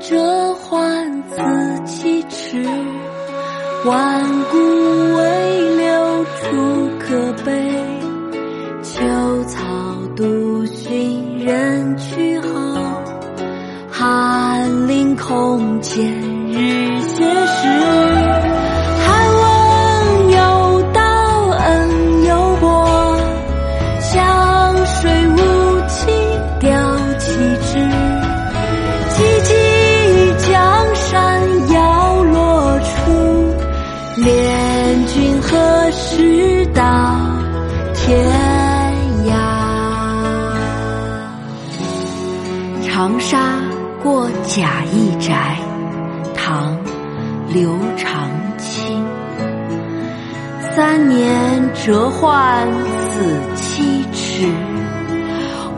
折换自己迟，万古未留处可悲。秋草独行人去后，寒林空见日斜时。何时到天涯？长沙过贾谊宅，唐·刘长卿。三年折换此七尺，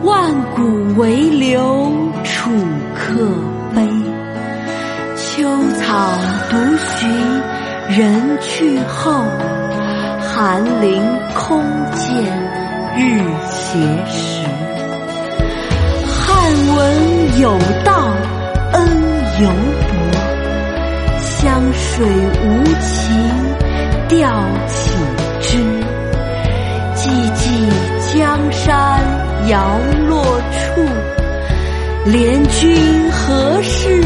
万古为留楚客悲。秋草独寻人去后，寒林空见日斜时。汉文有道恩犹薄，湘水无情钓岂知？寂寂江山摇落处，怜君何事